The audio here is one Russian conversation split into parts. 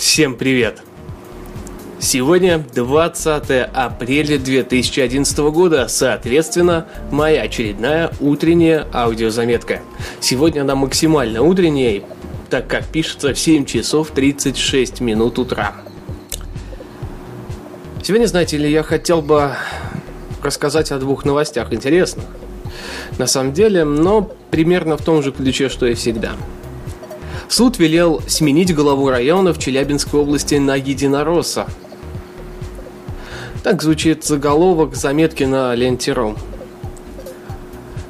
Всем привет! Сегодня 20 апреля 2011 года, соответственно, моя очередная утренняя аудиозаметка. Сегодня она максимально утренняя, так как пишется в 7 часов 36 минут утра. Сегодня, знаете ли, я хотел бы рассказать о двух новостях интересных. На самом деле, но примерно в том же ключе, что и всегда – Суд велел сменить главу района в Челябинской области на Единоросса. Так звучит заголовок заметки на ленте.ру.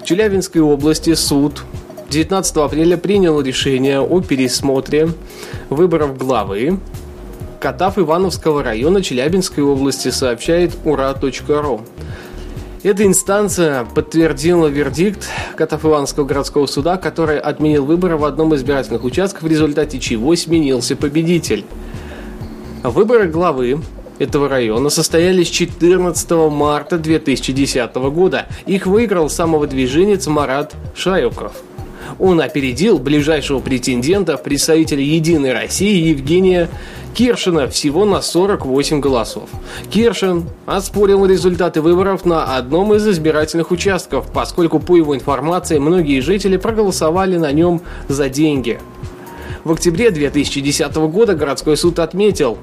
В Челябинской области суд 19 апреля принял решение о пересмотре выборов главы Катав Ивановского района Челябинской области, сообщает ура.ру. Эта инстанция подтвердила вердикт Катафыланского городского суда, который отменил выборы в одном из избирательных участков, в результате чего сменился победитель. Выборы главы этого района состоялись 14 марта 2010 года. Их выиграл самовыдвиженец Марат Шаюков. Он опередил ближайшего претендента, представителя «Единой России» Евгения Киршина всего на 48 голосов. Киршин оспорил результаты выборов на одном из избирательных участков, поскольку, по его информации, многие жители проголосовали на нем за деньги. В октябре 2010 года городской суд отметил,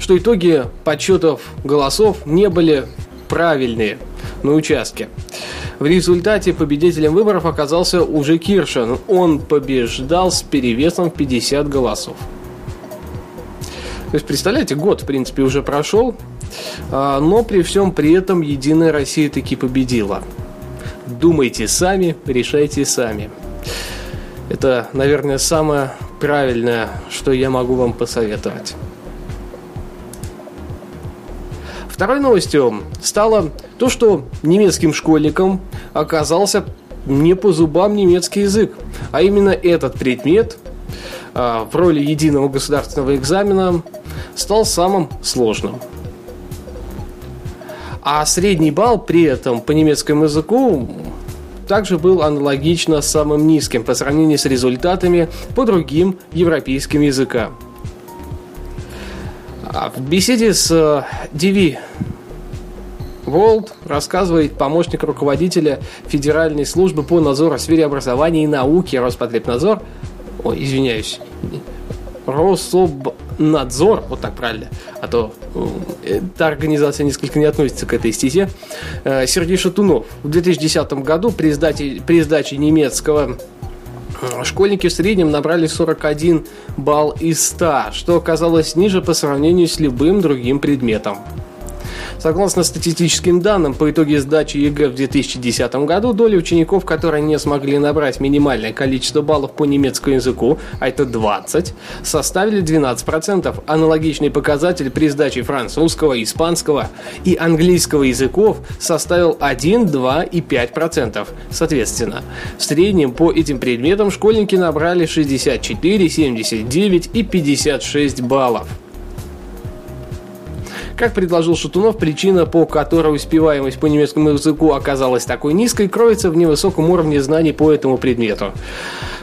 что итоги подсчетов голосов не были правильные на участке. В результате победителем выборов оказался уже Киршин. Он побеждал с перевесом в 50 голосов. То есть, представляете, год, в принципе, уже прошел, а, но при всем при этом Единая Россия таки победила. Думайте сами, решайте сами. Это, наверное, самое правильное, что я могу вам посоветовать. Второй новостью стало то, что немецким школьникам оказался не по зубам немецкий язык, а именно этот предмет а, в роли единого государственного экзамена стал самым сложным. А средний балл при этом по немецкому языку также был аналогично самым низким по сравнению с результатами по другим европейским языкам. А в беседе с Диви э, World рассказывает помощник руководителя Федеральной службы по надзору в сфере образования и науки Роспотребнадзор, ой, извиняюсь, Рособнадзор, вот так правильно, а то э, эта организация несколько не относится к этой стезе, э, Сергей Шатунов. В 2010 году при сдаче, при сдаче немецкого Школьники в среднем набрали 41 балл из 100, что оказалось ниже по сравнению с любым другим предметом. Согласно статистическим данным, по итоге сдачи ЕГЭ в 2010 году доля учеников, которые не смогли набрать минимальное количество баллов по немецкому языку, а это 20, составили 12%. Аналогичный показатель при сдаче французского, испанского и английского языков составил 1, 2 и 5%, соответственно. В среднем по этим предметам школьники набрали 64, 79 и 56 баллов. Как предложил Шатунов, причина, по которой успеваемость по немецкому языку оказалась такой низкой, кроется в невысоком уровне знаний по этому предмету.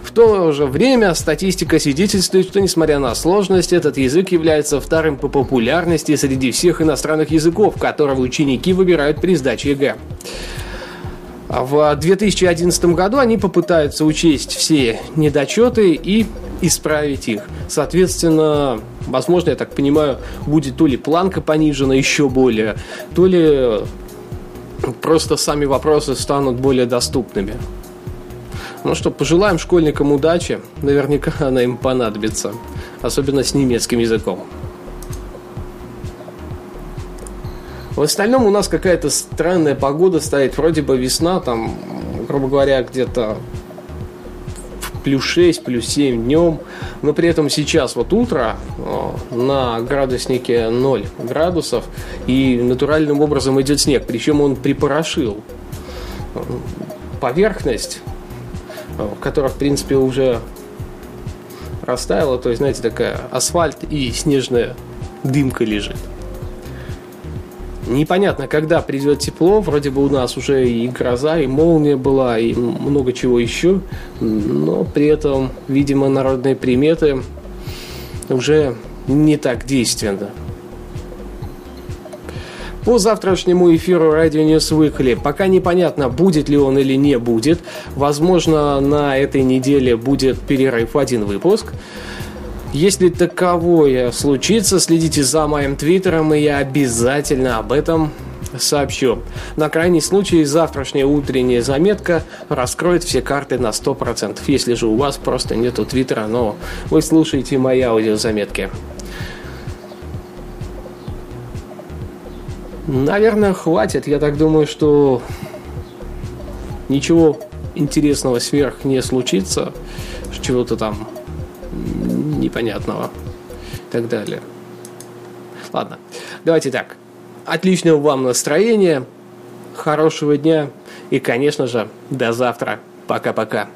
В то же время статистика свидетельствует, что несмотря на сложность, этот язык является вторым по популярности среди всех иностранных языков, которого ученики выбирают при сдаче ЕГЭ. В 2011 году они попытаются учесть все недочеты и исправить их. Соответственно, возможно, я так понимаю, будет то ли планка понижена еще более, то ли просто сами вопросы станут более доступными. Ну что, пожелаем школьникам удачи. Наверняка она им понадобится. Особенно с немецким языком. В остальном у нас какая-то странная погода стоит. Вроде бы весна, там, грубо говоря, где-то плюс 6, плюс 7 днем. Но при этом сейчас вот утро на градуснике 0 градусов и натуральным образом идет снег. Причем он припорошил поверхность, которая в принципе уже растаяла. То есть, знаете, такая асфальт и снежная дымка лежит. Непонятно, когда придет тепло. Вроде бы у нас уже и гроза, и молния была, и много чего еще. Но при этом, видимо, народные приметы уже не так действенны. По завтрашнему эфиру Radio News Weekly пока непонятно, будет ли он или не будет. Возможно, на этой неделе будет перерыв один выпуск. Если таковое случится, следите за моим твиттером, и я обязательно об этом сообщу. На крайний случай завтрашняя утренняя заметка раскроет все карты на 100%. Если же у вас просто нету твиттера, но вы слушаете мои аудиозаметки. Наверное, хватит. Я так думаю, что ничего интересного сверх не случится. Чего-то там непонятного и так далее. Ладно, давайте так. Отличного вам настроения, хорошего дня и, конечно же, до завтра. Пока-пока.